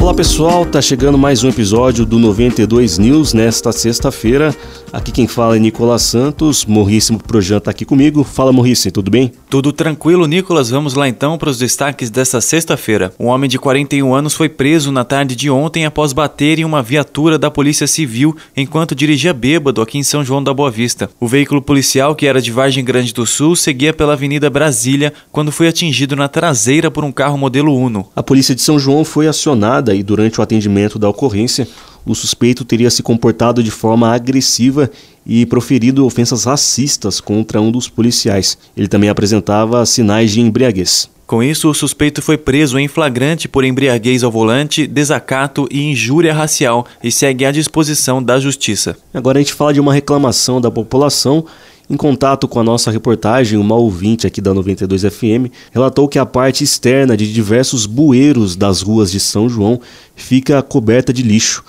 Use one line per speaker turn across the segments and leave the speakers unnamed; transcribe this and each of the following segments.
Olá pessoal, tá chegando mais um episódio do 92 News nesta sexta-feira. Aqui quem fala é Nicolas Santos, Morríssimo Projan tá aqui comigo. Fala Morríssimo, tudo bem?
Tudo tranquilo, Nicolas. Vamos lá então para os destaques desta sexta-feira. Um homem de 41 anos foi preso na tarde de ontem após bater em uma viatura da Polícia Civil enquanto dirigia bêbado aqui em São João da Boa Vista. O veículo policial, que era de Vargem Grande do Sul, seguia pela Avenida Brasília quando foi atingido na traseira por um carro modelo Uno.
A polícia de São João foi acionada e durante o atendimento da ocorrência, o suspeito teria se comportado de forma agressiva e proferido ofensas racistas contra um dos policiais. Ele também apresentava sinais de embriaguez.
Com isso, o suspeito foi preso em flagrante por embriaguez ao volante, desacato e injúria racial e segue à disposição da Justiça.
Agora a gente fala de uma reclamação da população. Em contato com a nossa reportagem, uma ouvinte aqui da 92 FM relatou que a parte externa de diversos bueiros das ruas de São João fica coberta de lixo.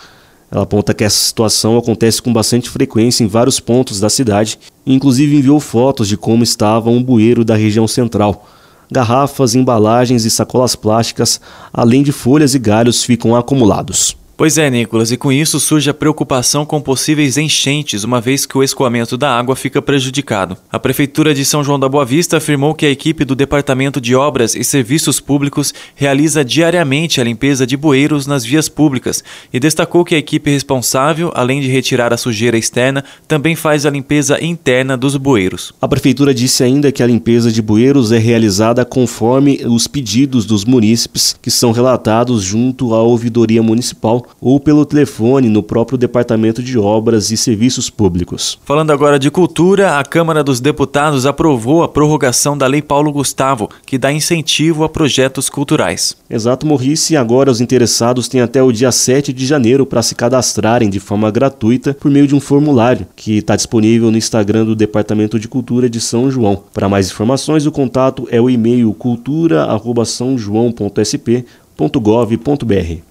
Ela aponta que essa situação acontece com bastante frequência em vários pontos da cidade e inclusive enviou fotos de como estava um bueiro da região central. Garrafas, embalagens e sacolas plásticas, além de folhas e galhos, ficam acumulados.
Pois é, Nicolas, e com isso surge a preocupação com possíveis enchentes, uma vez que o escoamento da água fica prejudicado. A Prefeitura de São João da Boa Vista afirmou que a equipe do Departamento de Obras e Serviços Públicos realiza diariamente a limpeza de bueiros nas vias públicas e destacou que a equipe responsável, além de retirar a sujeira externa, também faz a limpeza interna dos bueiros.
A Prefeitura disse ainda que a limpeza de bueiros é realizada conforme os pedidos dos munícipes que são relatados junto à Ouvidoria Municipal ou pelo telefone no próprio Departamento de Obras e Serviços Públicos.
Falando agora de cultura, a Câmara dos Deputados aprovou a prorrogação da Lei Paulo Gustavo, que dá incentivo a projetos culturais.
Exato, Morrice, e agora os interessados têm até o dia 7 de janeiro para se cadastrarem de forma gratuita por meio de um formulário que está disponível no Instagram do Departamento de Cultura de São João. Para mais informações, o contato é o e-mail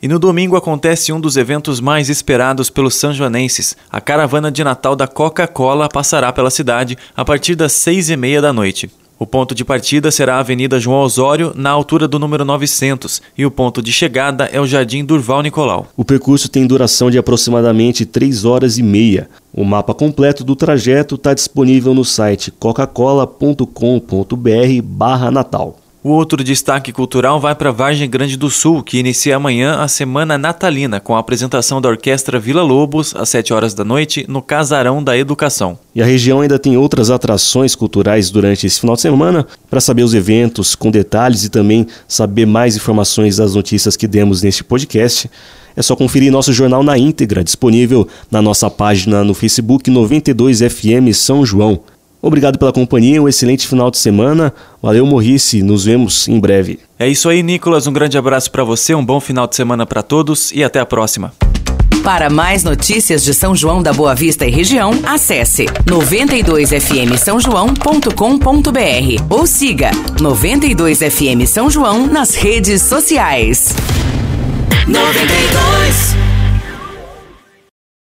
e no domingo acontece um dos eventos mais esperados pelos sanjoanenses. A caravana de Natal da Coca-Cola passará pela cidade a partir das seis e meia da noite. O ponto de partida será a Avenida João Osório, na altura do número 900, e o ponto de chegada é o Jardim Durval Nicolau.
O percurso tem duração de aproximadamente 3 horas e meia. O mapa completo do trajeto está disponível no site coca-cola.com.br/natal.
O outro destaque cultural vai para Vargem Grande do Sul, que inicia amanhã a Semana Natalina, com a apresentação da Orquestra Vila Lobos, às 7 horas da noite, no Casarão da Educação.
E a região ainda tem outras atrações culturais durante esse final de semana. Para saber os eventos com detalhes e também saber mais informações das notícias que demos neste podcast, é só conferir nosso jornal na íntegra, disponível na nossa página no Facebook 92FM São João. Obrigado pela companhia, um excelente final de semana. Valeu, Morrice, nos vemos em breve.
É isso aí, Nicolas. Um grande abraço para você, um bom final de semana para todos e até a próxima.
Para mais notícias de São João da Boa Vista e região, acesse 92fm São João.com.br ou siga 92fm São João nas redes sociais. 92